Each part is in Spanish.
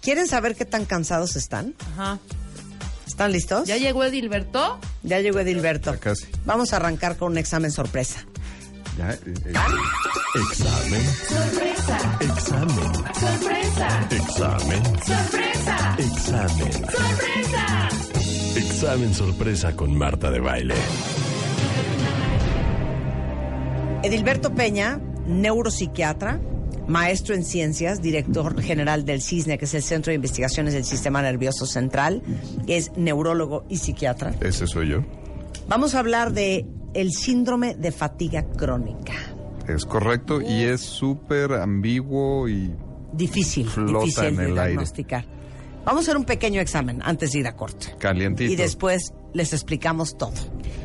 ¿Quieren saber qué tan cansados están? Ajá. ¿Están listos? ¿Ya llegó Edilberto? Ya llegó Edilberto. Ya casi. Vamos a arrancar con un examen sorpresa. Ya, eh, eh. Examen. Sorpresa, Examen. sorpresa, Examen. sorpresa, Examen. sorpresa. Examen sorpresa con Marta de Baile. Edilberto Peña, neuropsiquiatra, maestro en ciencias, director general del CISNE, que es el Centro de Investigaciones del Sistema Nervioso Central, es neurólogo y psiquiatra. Ese soy yo. Vamos a hablar de el síndrome de fatiga crónica. Es correcto y es súper ambiguo y Difícil, Flota difícil en de el aire. diagnosticar. Vamos a hacer un pequeño examen antes de ir a corte. calientito. Y después les explicamos todo.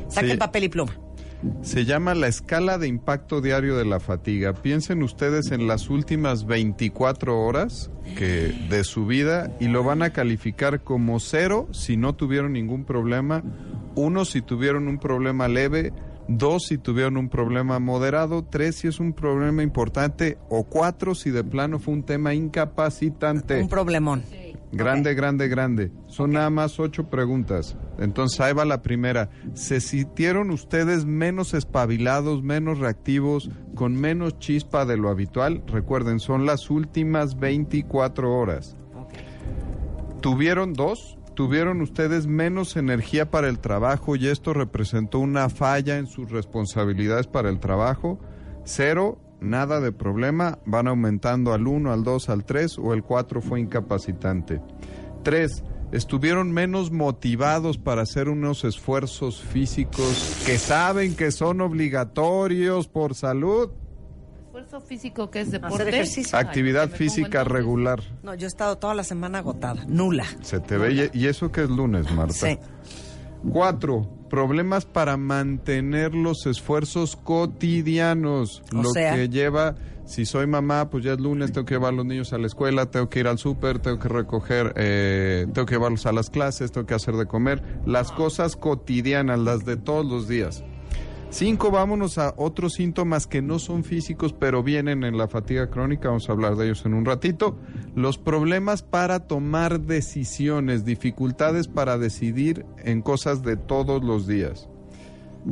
Saquen Sí. papel y pluma. Se llama la escala de impacto diario de la fatiga. Piensen ustedes en las últimas 24 horas que de su vida y lo van a calificar como cero si no tuvieron ningún problema, uno si tuvieron un problema leve, dos si tuvieron un problema moderado, tres si es un problema importante o cuatro si de plano fue un tema incapacitante. Un problemón. Grande, grande, grande. Son nada más ocho preguntas. Entonces ahí va la primera. ¿Se sintieron ustedes menos espabilados, menos reactivos, con menos chispa de lo habitual? Recuerden, son las últimas 24 horas. ¿Tuvieron dos? ¿Tuvieron ustedes menos energía para el trabajo y esto representó una falla en sus responsabilidades para el trabajo? Cero, nada de problema, van aumentando al 1, al 2, al 3 o el 4 fue incapacitante. 3. Estuvieron menos motivados para hacer unos esfuerzos físicos que saben que son obligatorios por salud. Esfuerzo físico que es deporte. Hacer ejercicio. Actividad física regular. No, yo he estado toda la semana agotada. Nula. Se te ve. Y y eso que es lunes, Marta. Sí. Cuatro, problemas para mantener los esfuerzos cotidianos. O lo sea. que lleva, si soy mamá, pues ya es lunes, tengo que llevar a los niños a la escuela, tengo que ir al súper, tengo que recoger, eh, tengo que llevarlos a las clases, tengo que hacer de comer. Las cosas cotidianas, las de todos los días. Cinco, vámonos a otros síntomas que no son físicos, pero vienen en la fatiga crónica. Vamos a hablar de ellos en un ratito. Los problemas para tomar decisiones, dificultades para decidir en cosas de todos los días.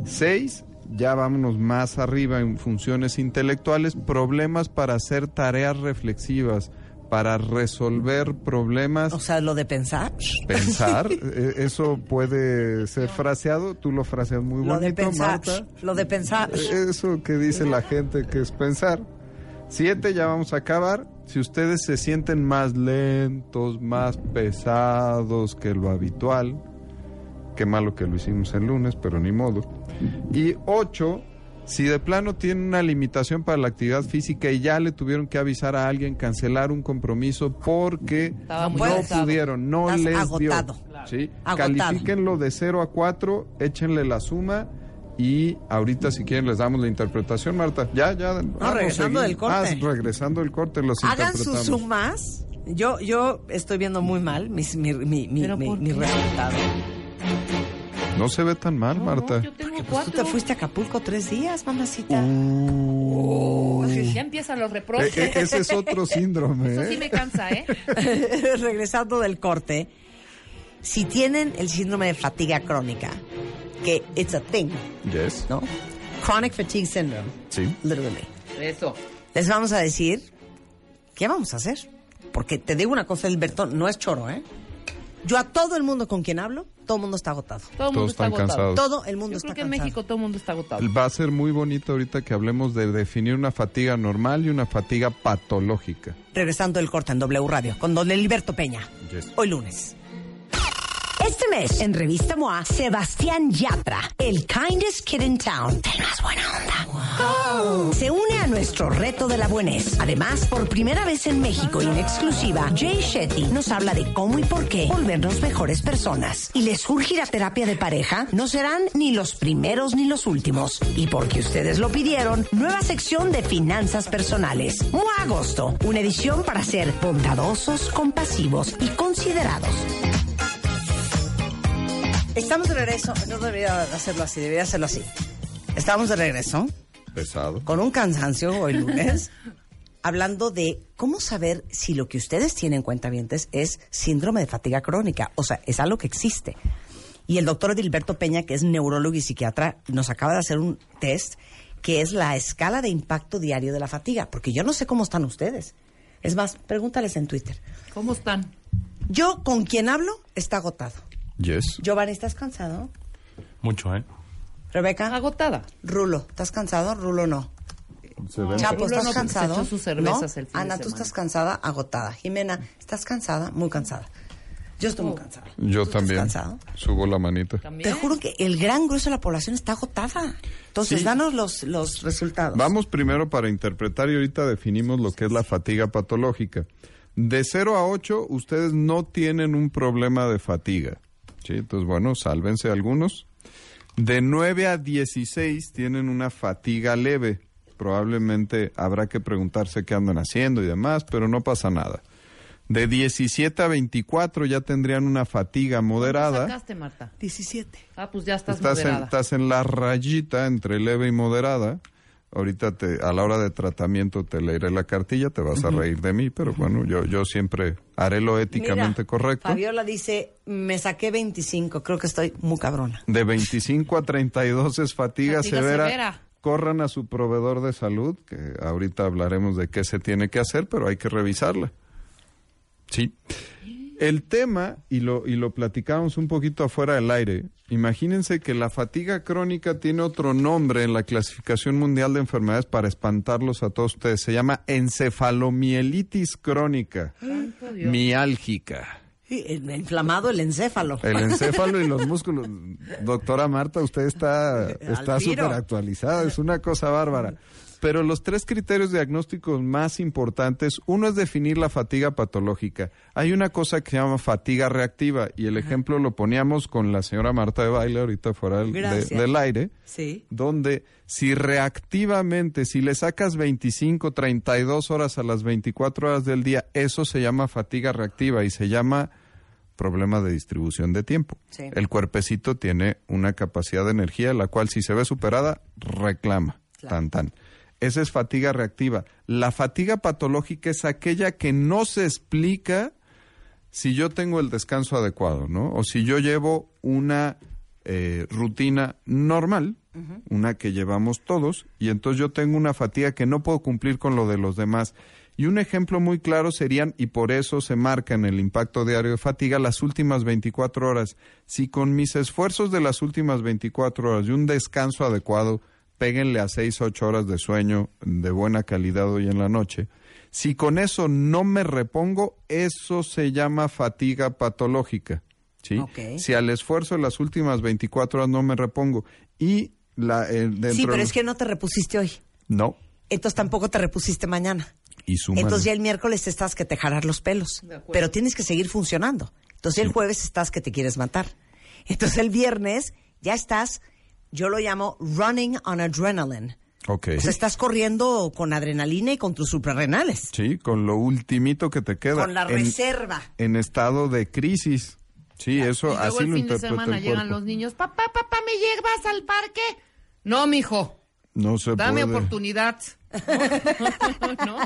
Seis, ya vámonos más arriba en funciones intelectuales, problemas para hacer tareas reflexivas, para resolver problemas. O sea, lo de pensar. Pensar, eh, eso puede ser fraseado, tú lo fraseas muy Lo de bonito, pensar. Marta. Lo de pensar. Eh, Eso que dice la gente que es pensar. Siete, ya vamos a acabar. Si ustedes se sienten más lentos, más pesados que lo habitual, qué malo que lo hicimos el lunes, pero ni modo. Y ocho, si de plano tienen una limitación para la actividad física y ya le tuvieron que avisar a alguien, cancelar un compromiso porque no pudieron, no Estás les agotado. dio. ¿sí? Agotado. Califíquenlo de 0 a 4, échenle la suma y ahorita si quieren les damos la interpretación, Marta. Ya, ya. regresando del corte. Ah, regresando del corte los Hagan sus sumas. Yo, yo estoy viendo muy mal mis- mi, mi, mi, ¿Pero mi- por mi qué? resultado. No se ve tan mal, No, Marta. yo tengo Pues cuatro. tú te fuiste a Acapulco tres días, mamacita. Uh. Ya empiezan los reproches. eh, ese es otro síndrome. Eso sí ¿eh? me cansa, ¿eh? Regresando del corte, si tienen el síndrome de fatiga crónica, que it's a thing, Yes. ¿no? Chronic fatigue syndrome, Sí. literally. Eso. Les vamos a decir qué vamos a hacer. Porque te digo una cosa, Alberto, no es choro, ¿eh? Yo a todo el mundo con quien hablo, todo el mundo está agotado. Todo el mundo está agotado. cansados. Todo el mundo Yo está creo que en. México todo el mundo está agotado. Va a ser muy bonito ahorita que hablemos de definir una fatiga normal y una fatiga patológica. Regresando del corte en W Radio con don Heriberto Peña. Yes. Hoy lunes. Este mes, en Revista MOA, Sebastián Yatra, el kindest kid in town, del más buena onda. Se une a nuestro reto de la buenez. Además, por primera vez en México y en exclusiva, Jay Shetty nos habla de cómo y por qué volvernos mejores personas. Y les surge la terapia de pareja, no serán ni los primeros ni los últimos. Y porque ustedes lo pidieron, nueva sección de finanzas personales. MOA Agosto, una edición para ser bondadosos, compasivos y considerados. Estamos de regreso. No debería hacerlo así, debería hacerlo así. Estamos de regreso Pesado. con un cansancio hoy lunes. hablando de cómo saber si lo que ustedes tienen cuentavientes es síndrome de fatiga crónica. O sea, es algo que existe. Y el doctor Edilberto Peña, que es neurólogo y psiquiatra, nos acaba de hacer un test que es la escala de impacto diario de la fatiga. Porque yo no sé cómo están ustedes. Es más, pregúntales en Twitter. ¿Cómo están? Yo con quien hablo está agotado. Yes. Giovanni, ¿estás cansado? Mucho, ¿eh? Rebeca, Agotada. Rulo, ¿estás cansado? Rulo no. Se ven- Chapo, Rulo ¿estás no, porque se cansado? echó sus cervezas ¿No? el fin de Ana, ¿tú estás cansada? Agotada. Jimena, ¿estás cansada? Muy cansada. Yo estoy muy cansada. Yo ¿Tú estás también. cansado? Subo la manita. También. Te juro que el gran grueso de la población está agotada. Entonces, Sí. danos los, los resultados. Vamos primero para interpretar y ahorita definimos lo que es la fatiga patológica. De 0 a 8, ustedes no tienen un problema de fatiga. ¿Sí? Entonces, bueno, sálvense algunos. De 9 a 16 tienen una fatiga leve. Probablemente habrá que preguntarse qué andan haciendo y demás, pero no pasa nada. De 17 a 24 ya tendrían una fatiga ¿Cuánto moderada. sacaste, Marta? 17. Ah, pues ya estás, Estás en, moderada. estás en la rayita entre leve y moderada. Ahorita te, a la hora de tratamiento te leeré la cartilla, te vas a reír de mí, pero bueno, yo, yo siempre haré lo éticamente Mira, correcto. Fabiola dice, me saqué 25, creo que estoy muy cabrona. De 25 a 32 es fatiga, Fatiga severa. severa. Corran a su proveedor de salud, que ahorita hablaremos de qué se tiene que hacer, pero hay que revisarla. Sí. El tema, y lo, y lo platicamos un poquito afuera del aire, imagínense que la fatiga crónica tiene otro nombre en la clasificación mundial de enfermedades para espantarlos a todos ustedes. Se llama encefalomielitis crónica, miálgica. Sí, el- inflamado el encéfalo. El encéfalo y los músculos. Doctora Marta, usted está está súper actualizada, es una cosa bárbara. Pero los tres criterios diagnósticos más importantes, uno es definir la fatiga patológica. Hay una cosa que se llama fatiga reactiva y el ejemplo lo poníamos con la señora Marta de Baile ahorita fuera del, de- Gracias. del aire, Sí. donde si reactivamente, si le sacas 25, 32 horas a las 24 horas del día, eso se llama fatiga reactiva y se llama problema de distribución de tiempo. Sí. El cuerpecito tiene una capacidad de energía, la cual si se ve superada, reclama. Claro. Tan, tan. Esa es fatiga reactiva. La fatiga patológica es aquella que no se explica si yo tengo el descanso adecuado, ¿no? O si yo llevo una eh, rutina normal, una que llevamos todos, y entonces yo tengo una fatiga que no puedo cumplir con lo de los demás. Y un ejemplo muy claro serían, y por eso se marca en el impacto diario de fatiga, las últimas 24 horas. Si con mis esfuerzos de las últimas 24 horas y un descanso adecuado, péguenle a 6, 8 horas de sueño de buena calidad hoy en la noche, si con eso no me repongo, eso se llama fatiga patológica. ¿sí? Si al esfuerzo de las últimas 24 horas no me repongo y la, eh, dentro Sí, pero de- es que no te repusiste hoy. No, Entonces tampoco te repusiste mañana. y súmale. Entonces ya el miércoles estás que te jalar los pelos. De acuerdo. Pero tienes que seguir funcionando. Entonces el jueves estás que te quieres matar. Entonces el viernes ya estás, yo lo llamo running on adrenaline. Ok. O sea, estás corriendo con adrenalina y con tus suprarrenales. Sí, con lo ultimito que te queda. Con la en, reserva. en estado de crisis. Sí, eso y luego así el lo fin de semana llegan los niños. Papá, papá, ¿me llevas al parque? No, mijo. No se Dame puede. oportunidad. ¿No?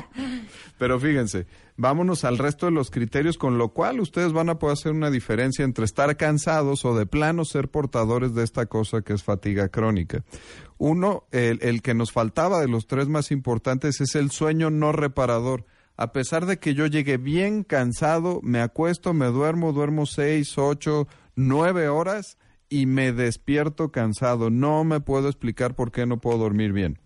Pero fíjense, vámonos al resto de los criterios, con lo cual ustedes van a poder hacer una diferencia entre estar cansados o de plano ser portadores de esta cosa que es fatiga crónica. Uno, el, que nos faltaba de los tres más importantes es el sueño no reparador. A pesar de que yo llegue bien cansado, me acuesto, me duermo, duermo seis, ocho, nueve horas y me despierto cansado. No me puedo explicar por qué no puedo dormir bien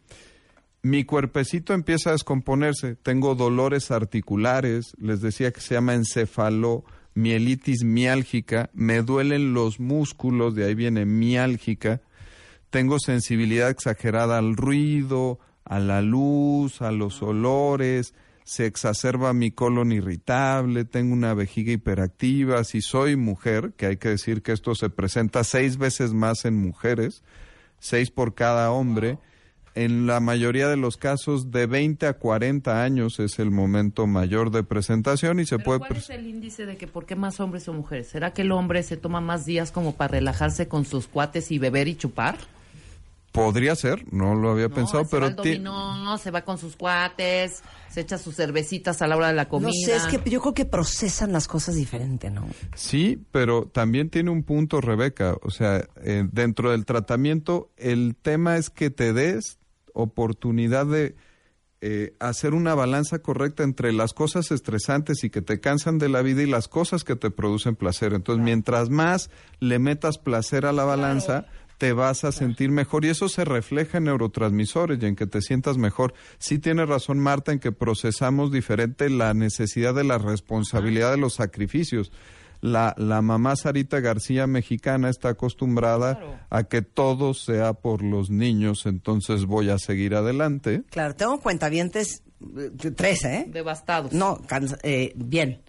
mi cuerpecito empieza a descomponerse. Tengo dolores articulares, les decía que se llama encefalomielitis miálgica, me duelen los músculos, de ahí viene miálgica. Tengo sensibilidad exagerada al ruido, a la luz, a los olores, se exacerba mi colon irritable, tengo una vejiga hiperactiva. Si soy mujer, que hay que decir que esto se presenta seis veces más en mujeres, seis por cada hombre, en la mayoría de los casos de 20 a 40 años es el momento mayor de presentación y se Pero puede... ¿Cuál es el índice de que por qué más hombres o mujeres? ¿Será que el hombre se toma más días como para relajarse con sus cuates y beber y chupar? Podría ser, no lo había No, pensado, se pero va al dominó, se va con sus cuates, se echa sus cervecitas a la hora de la comida. No sé, es que yo creo que procesan las cosas diferente, ¿no? Sí, pero también tiene un punto, Rebeca. O sea, eh, dentro del tratamiento, el tema es que te des oportunidad de eh, hacer una balanza correcta entre las cosas estresantes y que te cansan de la vida y las cosas que te producen placer. Entonces, mientras más le metas placer a la balanza, te vas a sentir mejor y eso se refleja en neurotransmisores y en que te sientas mejor. Sí tiene razón Marta en que procesamos diferente la necesidad de la responsabilidad de los sacrificios. La, la mamá Sarita García mexicana está acostumbrada Claro. a que todo sea por los niños, entonces voy a seguir adelante. Claro, tengo cuentavientes, eh, tres, ¿eh? Devastados. No, cansa- eh, bien.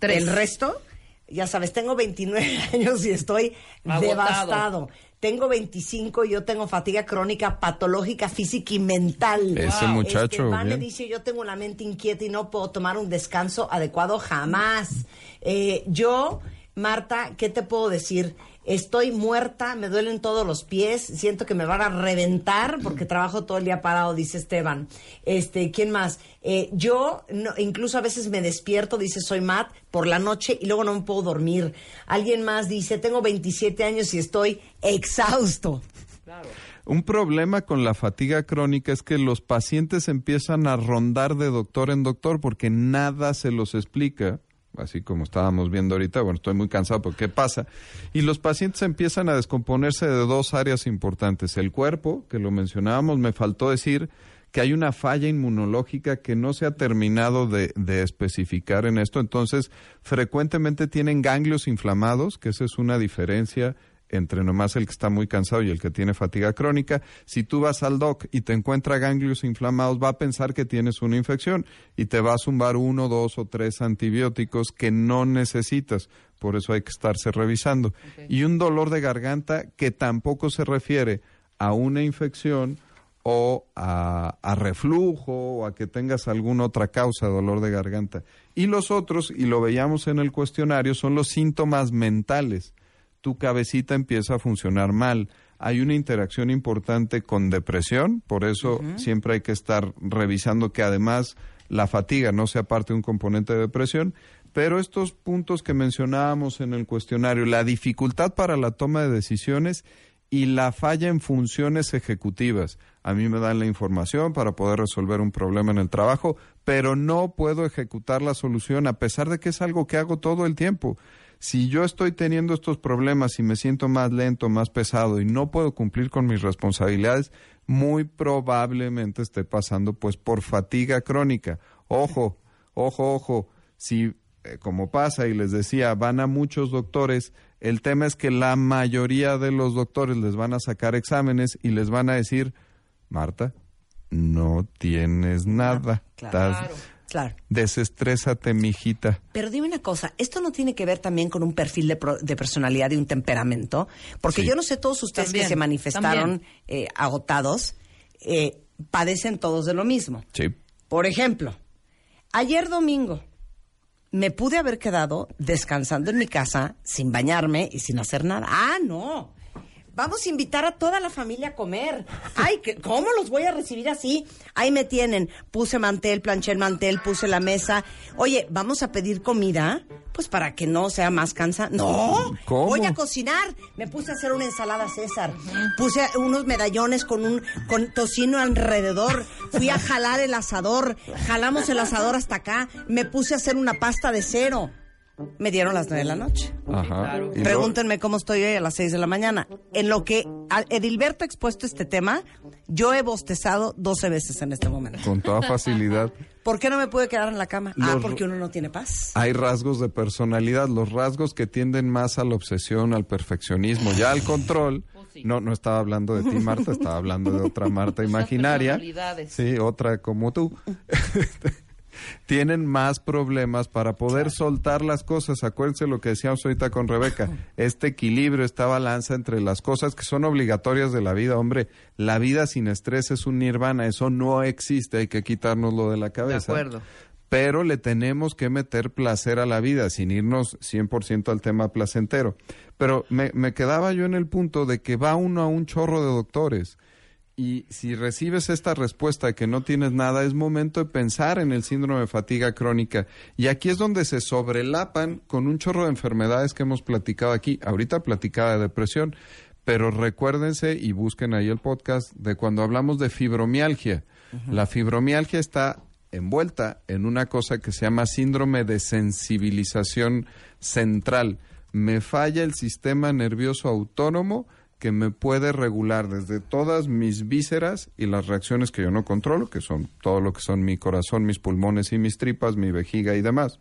Tres. El resto, ya sabes, tengo 29 años y estoy Agotado. devastado. Tengo 25 y yo tengo fatiga crónica patológica física y mental. Ese muchacho, Este, bien. dice, yo tengo la mente inquieta y no puedo tomar un descanso adecuado jamás. Eh, yo, Marta, ¿qué te puedo decir? Estoy muerta, me duelen todos los pies, siento que me van a reventar porque trabajo todo el día parado, dice Esteban. Este, ¿quién más? Eh, yo no- incluso a veces me despierto, dice soy Matt, por la noche y luego no me puedo dormir. Alguien más dice, tengo 27 años y estoy exhausto. Claro. Un problema con la fatiga crónica es que los pacientes empiezan a rondar de doctor en doctor porque nada se los explica, así como estábamos viendo ahorita, bueno, estoy muy cansado, pero ¿qué pasa? Y los pacientes empiezan a descomponerse de dos áreas importantes. El cuerpo, que lo mencionábamos, me faltó decir que hay una falla inmunológica que no se ha terminado de, de especificar en esto, entonces frecuentemente tienen ganglios inflamados, que esa es una diferencia entre nomás el que está muy cansado y el que tiene fatiga crónica. Si tú vas al doc y te encuentra ganglios inflamados, va a pensar que tienes una infección y te va a zumbar uno, dos o tres antibióticos que no necesitas. Por eso hay que estarse revisando. Y un dolor de garganta que tampoco se refiere a una infección o a, a reflujo o a que tengas alguna otra causa de dolor de garganta. Y los otros, y lo veíamos en el cuestionario, son los síntomas mentales tu cabecita empieza a funcionar mal. Hay una interacción importante con depresión, por eso siempre hay que estar revisando que además la fatiga no sea parte de un componente de depresión. Pero estos puntos que mencionábamos en el cuestionario, la dificultad para la toma de decisiones y la falla en funciones ejecutivas. A mí me dan la información para poder resolver un problema en el trabajo, pero no puedo ejecutar la solución a pesar de que es algo que hago todo el tiempo. Si yo estoy teniendo estos problemas y me siento más lento, más pesado y no puedo cumplir con mis responsabilidades, muy probablemente esté pasando pues por fatiga crónica. Ojo, ojo, ojo, si eh, como pasa y les decía, van a muchos doctores, el tema es que la mayoría de los doctores les van a sacar exámenes y les van a decir, Marta, no tienes nada. claro. Estás- Claro. Desestrésate, mijita. Pero dime una cosa, ¿esto no tiene que ver también con un perfil de, pro- de personalidad y un temperamento? Porque Sí. yo no sé, todos ustedes También, que se manifestaron eh, agotados, eh, padecen todos de lo mismo. Sí. Por ejemplo, ayer domingo me pude haber quedado descansando en mi casa sin bañarme y sin hacer nada. Ah, no. Vamos a invitar a toda la familia a comer. Ay, ¿qué- ¿cómo los voy a recibir así? Ahí me tienen. Puse mantel, planché el mantel, puse la mesa. Oye, ¿vamos a pedir comida? Pues para que no sea más cansa. No, ¿Cómo? voy a cocinar. Me puse a hacer una ensalada César. Puse unos medallones con un con tocino alrededor. Fui a jalar el asador. Jalamos el asador hasta acá. Me puse a hacer una pasta de cero. Me dieron las nueve de la noche. Ajá. Pregúntenme cómo estoy hoy a las 6 de la mañana. En lo que Edilberto ha expuesto este tema, yo he bostezado 12 veces en este momento. con toda facilidad. ¿Por qué no me pude quedar en la cama? ah, porque uno no tiene paz. Hay rasgos de personalidad, los rasgos que tienden más a la obsesión, al perfeccionismo, ya al control. Sí. No, no estaba hablando de ti, Marta, estaba hablando de otra Marta imaginaria. Sí, otra como tú. Tienen más problemas para poder soltar las cosas. Acuérdense lo que decíamos ahorita con Rebeca. Este equilibrio, esta balanza entre las cosas que son obligatorias de la vida. Hombre, la vida sin estrés es un nirvana. Eso no existe. Hay que quitárnoslo de la De cabeza acuerdo. pero le tenemos que meter placer a la vida, sin irnos 100% al tema placentero. Pero me, me quedaba yo en el punto de que va uno a un chorro de doctores Y si recibes esta respuesta de que no tienes nada, es momento de pensar en el síndrome de fatiga crónica. Y aquí es donde se sobrelapan con un chorro de enfermedades que hemos platicado aquí. Ahorita platicaba de depresión, pero recuérdense y busquen ahí el podcast de cuando hablamos de fibromialgia. La fibromialgia está envuelta en una cosa que se llama síndrome de sensibilización central. Me falla el sistema nervioso autónomo que me puede regular desde todas mis vísceras y las reacciones que yo no controlo, que son todo lo que son mi corazón, mis pulmones y mis tripas, mi vejiga y demás.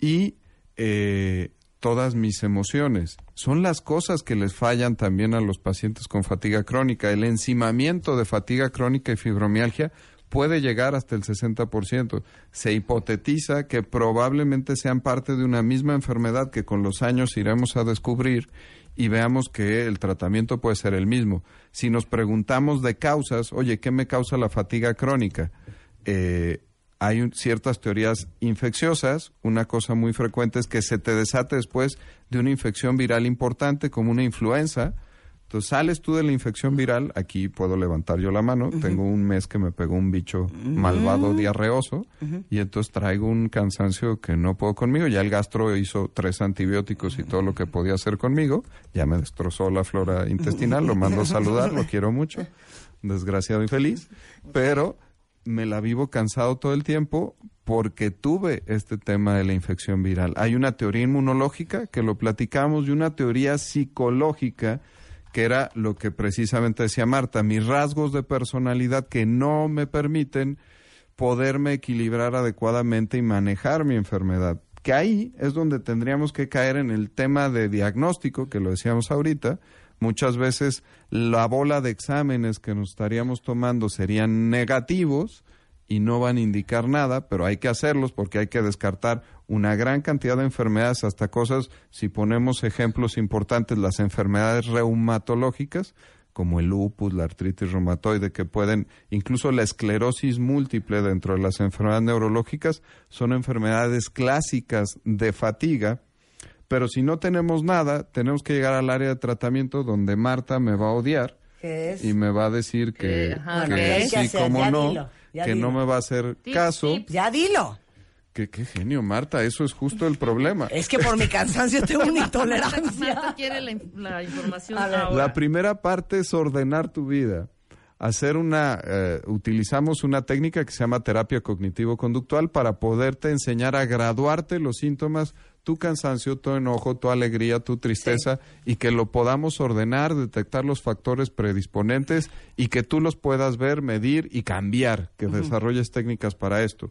Y eh, todas mis emociones. Son las cosas que les fallan también a los pacientes con fatiga crónica. El encimamiento de fatiga crónica y fibromialgia puede llegar hasta el 60%. Se hipotetiza que probablemente sean parte de una misma enfermedad que con los años iremos a descubrir y veamos que el tratamiento puede ser el mismo. Si nos preguntamos de causas, oye, ¿qué me causa la fatiga crónica? Eh, hay ciertas teorías infecciosas. Una cosa muy frecuente es que se te desate después de una infección viral importante, como una influenza. Entonces sales tú de la infección viral, aquí puedo levantar yo la mano, tengo un mes que me pegó un bicho malvado diarreoso y entonces traigo un cansancio que no puedo conmigo, ya el gastro hizo tres antibióticos y todo lo que podía hacer conmigo, ya me destrozó la flora intestinal, lo mando a saludar, lo quiero mucho, desgraciado y feliz, pero me la vivo cansado todo el tiempo porque tuve este tema de la infección viral. Hay una teoría inmunológica que lo platicamos y una teoría psicológica que era lo que precisamente decía Marta, mis rasgos de personalidad que no me permiten poderme equilibrar adecuadamente y manejar mi enfermedad. Que ahí es donde tendríamos que caer en el tema de diagnóstico, que lo decíamos ahorita. Muchas veces la bola de exámenes que nos estaríamos tomando serían negativos y no van a indicar nada, pero hay que hacerlos porque hay que descartar una gran cantidad de enfermedades, hasta cosas, si ponemos ejemplos importantes, las enfermedades reumatológicas, como el lupus, la artritis reumatoide, que pueden, incluso la esclerosis múltiple dentro de las enfermedades neurológicas, son enfermedades clásicas de fatiga, pero si no tenemos nada, tenemos que llegar al área de tratamiento donde Marta me va a odiar ¿Qué es? y me va a decir que, Que, ajá, que ¿qué hay que sí, Ya no, dilo, que no me va a hacer caso. Ya dilo. Que, qué genio, Marta, eso es justo el problema. Es que por mi cansancio tengo una Marta intolerancia. quiere la, inf- la información ahora. La primera parte es ordenar tu vida. Hacer una, eh, utilizamos una técnica que se llama terapia cognitivo-conductual para poderte enseñar a graduarte los síntomas, tu cansancio, tu enojo, tu alegría, tu tristeza, y que lo podamos ordenar, detectar los factores predisponentes y que tú los puedas ver, medir y cambiar, que desarrolles técnicas para esto.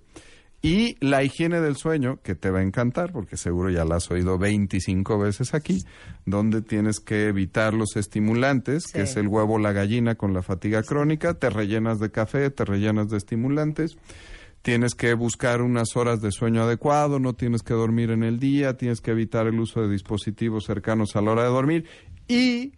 Y la higiene del sueño, que te va a encantar, porque seguro ya la has oído 25 veces aquí, donde tienes que evitar los estimulantes, Sí. que es el huevo, la gallina con la fatiga crónica, te rellenas de café, te rellenas de estimulantes, tienes que buscar unas horas de sueño adecuado, no tienes que dormir en el día, tienes que evitar el uso de dispositivos cercanos a la hora de dormir y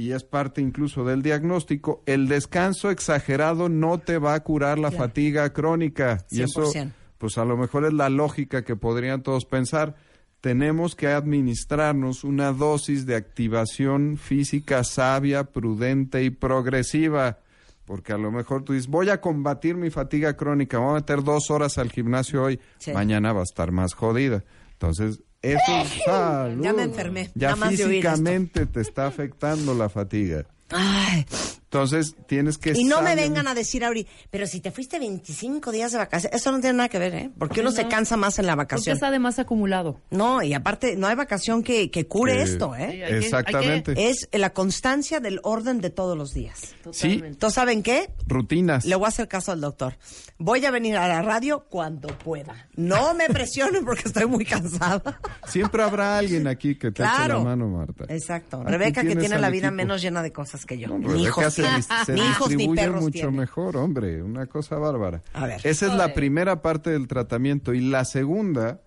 y es parte incluso del diagnóstico, el descanso exagerado no te va a curar la Claro. fatiga crónica. Y eso, 100%. pues a lo mejor es la lógica que podrían todos pensar. Tenemos que administrarnos una dosis de activación física sabia, prudente y progresiva. Porque a lo mejor tú dices, voy a combatir mi fatiga crónica, voy a meter dos horas al gimnasio hoy, Sí. mañana va a estar más jodida. Entonces, eso es salud. Ya me enfermé, Ya nada más físicamente te está afectando la fatiga. Ay, Entonces, tienes que... y no me vengan a decir ahorita, pero si te fuiste 25 días de vacaciones, eso no tiene nada que ver, ¿eh? Porque uno se cansa más en la Porque vacación. está de más acumulado. No, y aparte, no hay vacación que, que cure esto, Sí, ¿eh? que- Exactamente. Es la constancia del orden de todos los días. Totalmente. Entonces, ¿saben qué? Rutinas. Le voy a hacer caso al doctor. Voy a venir a la radio cuando pueda. No me presionen porque estoy muy cansada. Siempre habrá alguien aquí que te eche Claro. la mano, Marta. Exacto. Rebeca, que tiene la vida equipo. menos llena de cosas que yo. No, ni Rebeca se, ni hijos distribuye mucho tiene. mejor, hombre, una cosa bárbara. A ver. Esa es la primera parte del tratamiento. Y la segunda,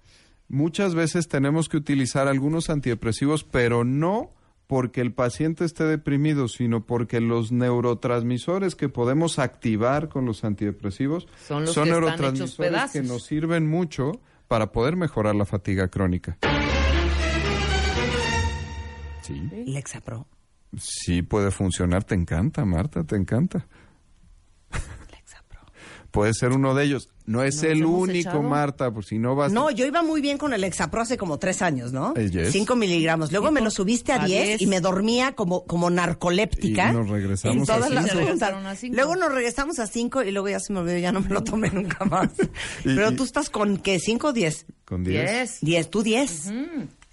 muchas veces tenemos que utilizar algunos antidepresivos, pero no porque el paciente esté deprimido, sino porque los neurotransmisores que podemos activar con los antidepresivos Son los que están hechos neurotransmisores pedazos. que nos sirven mucho para poder mejorar la fatiga crónica. Sí. Lexapro. Sí, puede funcionar. Te encanta, Marta, te encanta. Puede ser uno de ellos. No es ¿Nos el único, echado? Marta, por si no vas. No, yo iba muy bien con el Exapro hace como tres años, ¿no? Eh, yes. Cinco miligramos. Luego me lo subiste a A 10 10. y me dormía como, como narcoléptica. Y nos regresamos a las cinco. juntas. Regresaron a cinco. Luego nos regresamos a cinco y luego ya se me olvidó, ya no me lo tomé nunca más. Y- Pero tú estás con, ¿qué? ¿Cinco o diez? Con 10. Diez. Diez, tú diez.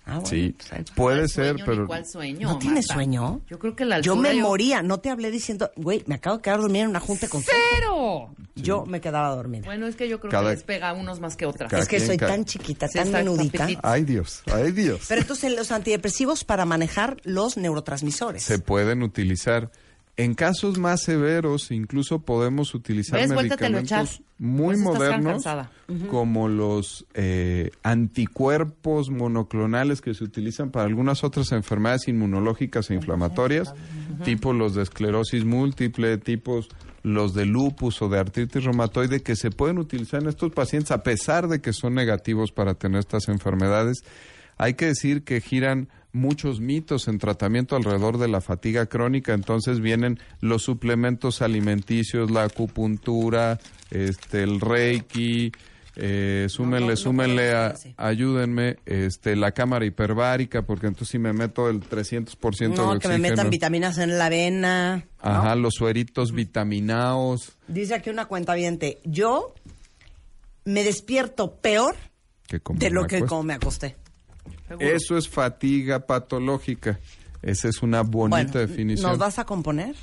Ah, bueno, Sí, pues puede ¿Cuál ser, sueño, pero ¿Cuál sueño? ¿No tienes Marta? sueño? Yo creo que la Yo altura me moría, no te hablé diciendo, güey, me acabo de quedar dormida en una junta con ¡Cero! Yo me quedaba dormida. Bueno, es que yo creo Cada- que les pega a unos más que otras. Cada es que quien soy ca- tan chiquita, Sí, tan está menudita. Ay, Dios, ay, Dios. Pero entonces los antidepresivos para manejar los neurotransmisores. Se pueden utilizar. En casos más severos, incluso podemos utilizar medicamentos muy Pues modernos, como los eh, anticuerpos monoclonales que se utilizan para algunas otras enfermedades inmunológicas e inflamatorias, tipo los de esclerosis múltiple, tipos los de lupus o de artritis reumatoide, que se pueden utilizar en estos pacientes a pesar de que son negativos para tener estas enfermedades. Hay que decir que giran muchos mitos en tratamiento alrededor de la fatiga crónica, entonces vienen los suplementos alimenticios, la acupuntura, este, el reiki, eh, súmenle, no súmenle, a- ayúdenme, este, la cámara hiperbárica, porque entonces si me meto el 300% No, de que me oxígeno. metan vitaminas en la avena. ¿no? Ajá, los sueritos vitaminados, Dice aquí una cuenta yo me despierto peor de lo que como me acosté. Seguro. Eso es fatiga patológica. Esa es una bonita Bueno, definición. ¿nos vas a componer?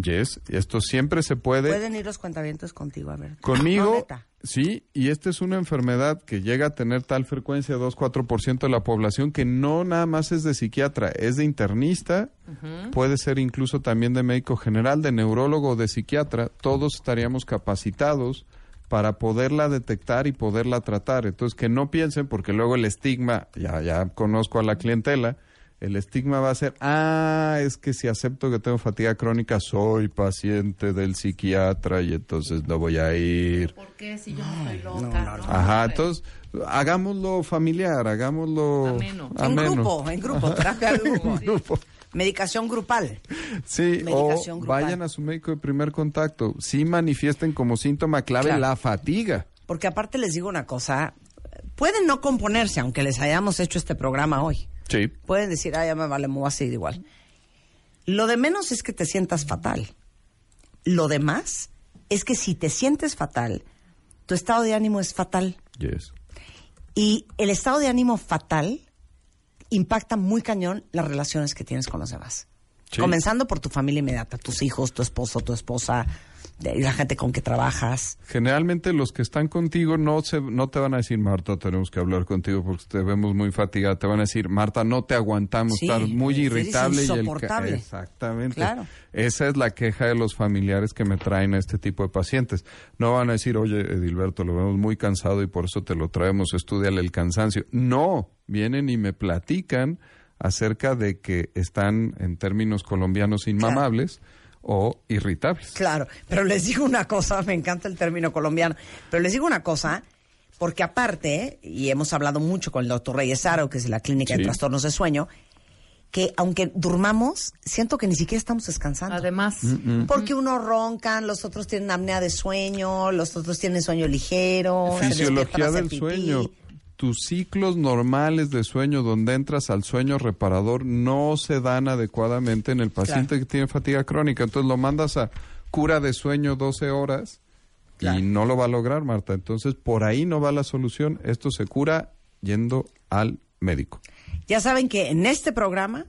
Yes, esto siempre se puede. Pueden ir los cuentavientos contigo, a ver. Conmigo, sí, y esta es una enfermedad que llega a tener tal frecuencia, 2-4% de la población, que no nada más es de psiquiatra, es de internista, puede ser incluso también de médico general, de neurólogo o de psiquiatra. Todos estaríamos capacitados para poderla detectar y poderla tratar. Entonces, que no piensen, porque luego el estigma, ya, ya conozco a la clientela, el estigma va a ser, ah, es que si acepto que tengo fatiga crónica, soy paciente del psiquiatra y entonces no voy a ir. ¿Por qué? Si yo no estoy loca. No, Ajá, entonces hagámoslo familiar, hagámoslo Ameno. En ameno. grupo, en grupo, terapia de grupo. Grupo. Medicación grupal. Sí, Medicación o grupal. vayan a su médico de primer contacto. Sí manifiesten como síntoma clave Claro. la fatiga. Porque aparte les digo una cosa, pueden no componerse, aunque les hayamos hecho este programa hoy. Sí. Pueden decir, ah, ya me vale, me voy a seguir igual. Lo de menos es que te sientas fatal. Lo demás es que si te sientes fatal, tu estado de ánimo es fatal. Yes. Y el estado de ánimo fatal impacta muy cañón las relaciones que tienes con los demás. Sí. Comenzando por tu familia inmediata, tus hijos, tu esposo, tu esposa, la gente con que trabajas. Generalmente los que están contigo no se, no te van a decir, Marta, tenemos que hablar contigo porque te vemos muy fatigada. Te van a decir, Marta, no te aguantamos, Sí, estás muy irritable. y el. Exactamente. Claro. Esa es la queja de los familiares que me traen a este tipo de pacientes. No van a decir, oye, Edilberto, lo vemos muy cansado y por eso te lo traemos, estudiale el cansancio. No, vienen y me platican acerca de que están, en términos colombianos, inmamables o irritables. Claro, pero les digo una cosa, me encanta el término colombiano, pero les digo una cosa, porque aparte, y hemos hablado mucho con el doctor Reyes Aro, que es de la Clínica de. Trastornos de Sueño, que aunque durmamos, siento que ni siquiera estamos descansando. Además, Porque unos roncan, los otros tienen apnea de sueño, los otros tienen sueño ligero. Fisiología del pipí. Tus ciclos normales de sueño, donde entras al sueño reparador, no se dan adecuadamente en el paciente Claro. que tiene fatiga crónica. Entonces lo mandas a cura de sueño 12 horas Claro. y no lo va a lograr, Marta. Entonces por ahí no va la solución. Esto se cura yendo al médico. Ya saben que en este programa,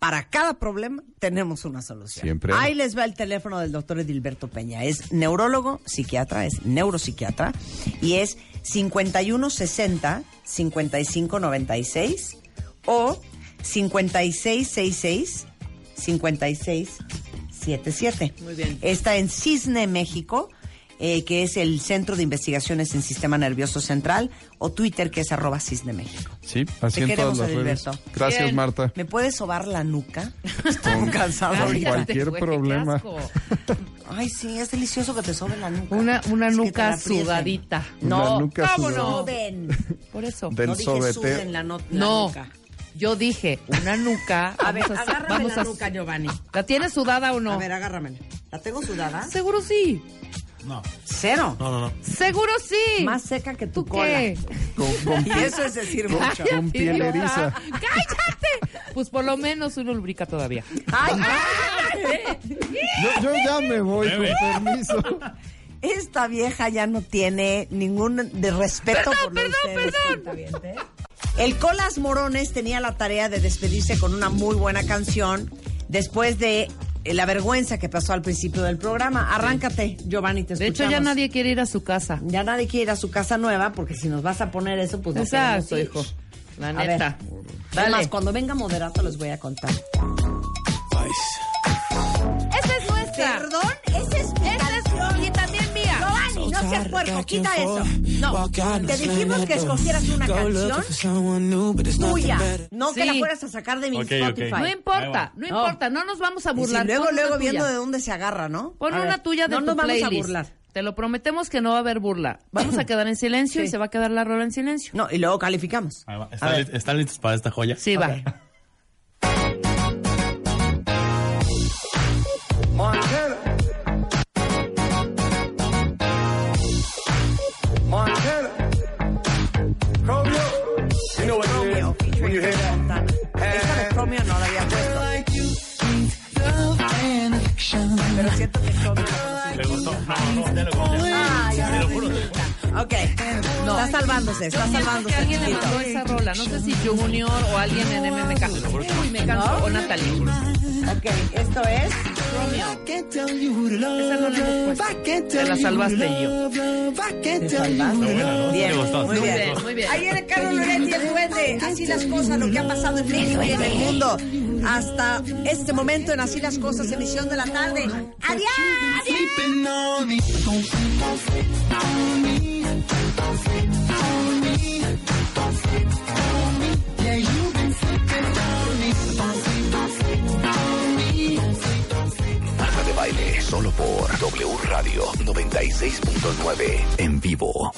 para cada problema, tenemos una solución. Siempre. Ahí les va el teléfono del doctor Edilberto Peña. Es neurólogo, psiquiatra, es neuropsiquiatra y es 5160 5596 o 5666 5677. Muy bien. Está en Cisne, México, eh, que es el Centro de Investigaciones en Sistema Nervioso Central, o Twitter, que es arroba Cisne México. Sí, así Te en queremos, todas las redes. Gracias, Bien. Marta. ¿Me puedes sobar la nuca? Estoy cansada con cualquier problema. Ay, sí, es delicioso que te sobe la nuca. Una, una Es nuca sudadita. Una No, nuca vámonos. sudada. Soben. Por eso. Del no dije suden la, no- la No. nuca. Yo dije, una nuca. A ver, vamos a- agárrame vamos la a- nuca, Giovanni. ¿La tienes sudada o no? A ver, agárramela. ¿La tengo sudada? Seguro sí. No, Cero. no, no. no. Seguro sí. Más seca que tu ¿Tú cola. qué? Con, con Y eso es decir mucho. Cállate, Con piel eriza. ¡Cállate! Pues por lo menos uno lubrica todavía. ¡Ay, cállate! Yo, yo ya me voy, con permiso. Esta vieja ya no tiene ningún de respeto Perdón, por perdón, ustedes, perdón. El Colas Morones tenía la tarea de despedirse con una muy buena canción después de la vergüenza que pasó al principio del programa. Arráncate, Giovanni, te De hecho, ya escuchamos. nadie quiere ir a su casa. Ya nadie quiere ir a su casa nueva porque si nos vas a poner eso, pues no Exacto, hijo. La A neta. ver. Además, cuando venga moderato les voy a contar. Esa es nuestra. Perdón, Puerco, quita eso. No, te dijimos que escogieras una canción tuya, no que la fueras a sacar de mi. Spotify. No importa, no importa. No nos vamos a Y si burlar. luego, Pon luego viendo de dónde se agarra, ¿no? Pon A una ver, tuya de no tu nos vamos playlist. a burlar. Te lo prometemos que no va a haber burla. Vamos a quedar en silencio Sí. y se va a quedar la rola en silencio. No, y luego calificamos. Ahí va. A ¿Están, ver. li- están listos para esta joya? Sí, Ok. va. Pero siento que Romeo la ¿Le gustó? No, no, ya lo. Ay, Te ahora lo juro. Ok, está salvándose, está salvándose. que alguien le mandó esa rola. No sé si Junior o alguien en MMK. Uy, me canso. O Natalie. Ok, esto es Romeo. Esa no la hemos puesto. Te la salvaste yo. Te salvaste. Bien, ¿Te muy bien, muy bien. Ahí viene Carlos Loretti, el duende. Así las cosas, lo que ha pasado en México y en el mundo. Hasta este momento en Así las cosas, emisión de la tarde. ¡Adiós! Marta de baile solo por W Radio 96.9 en vivo.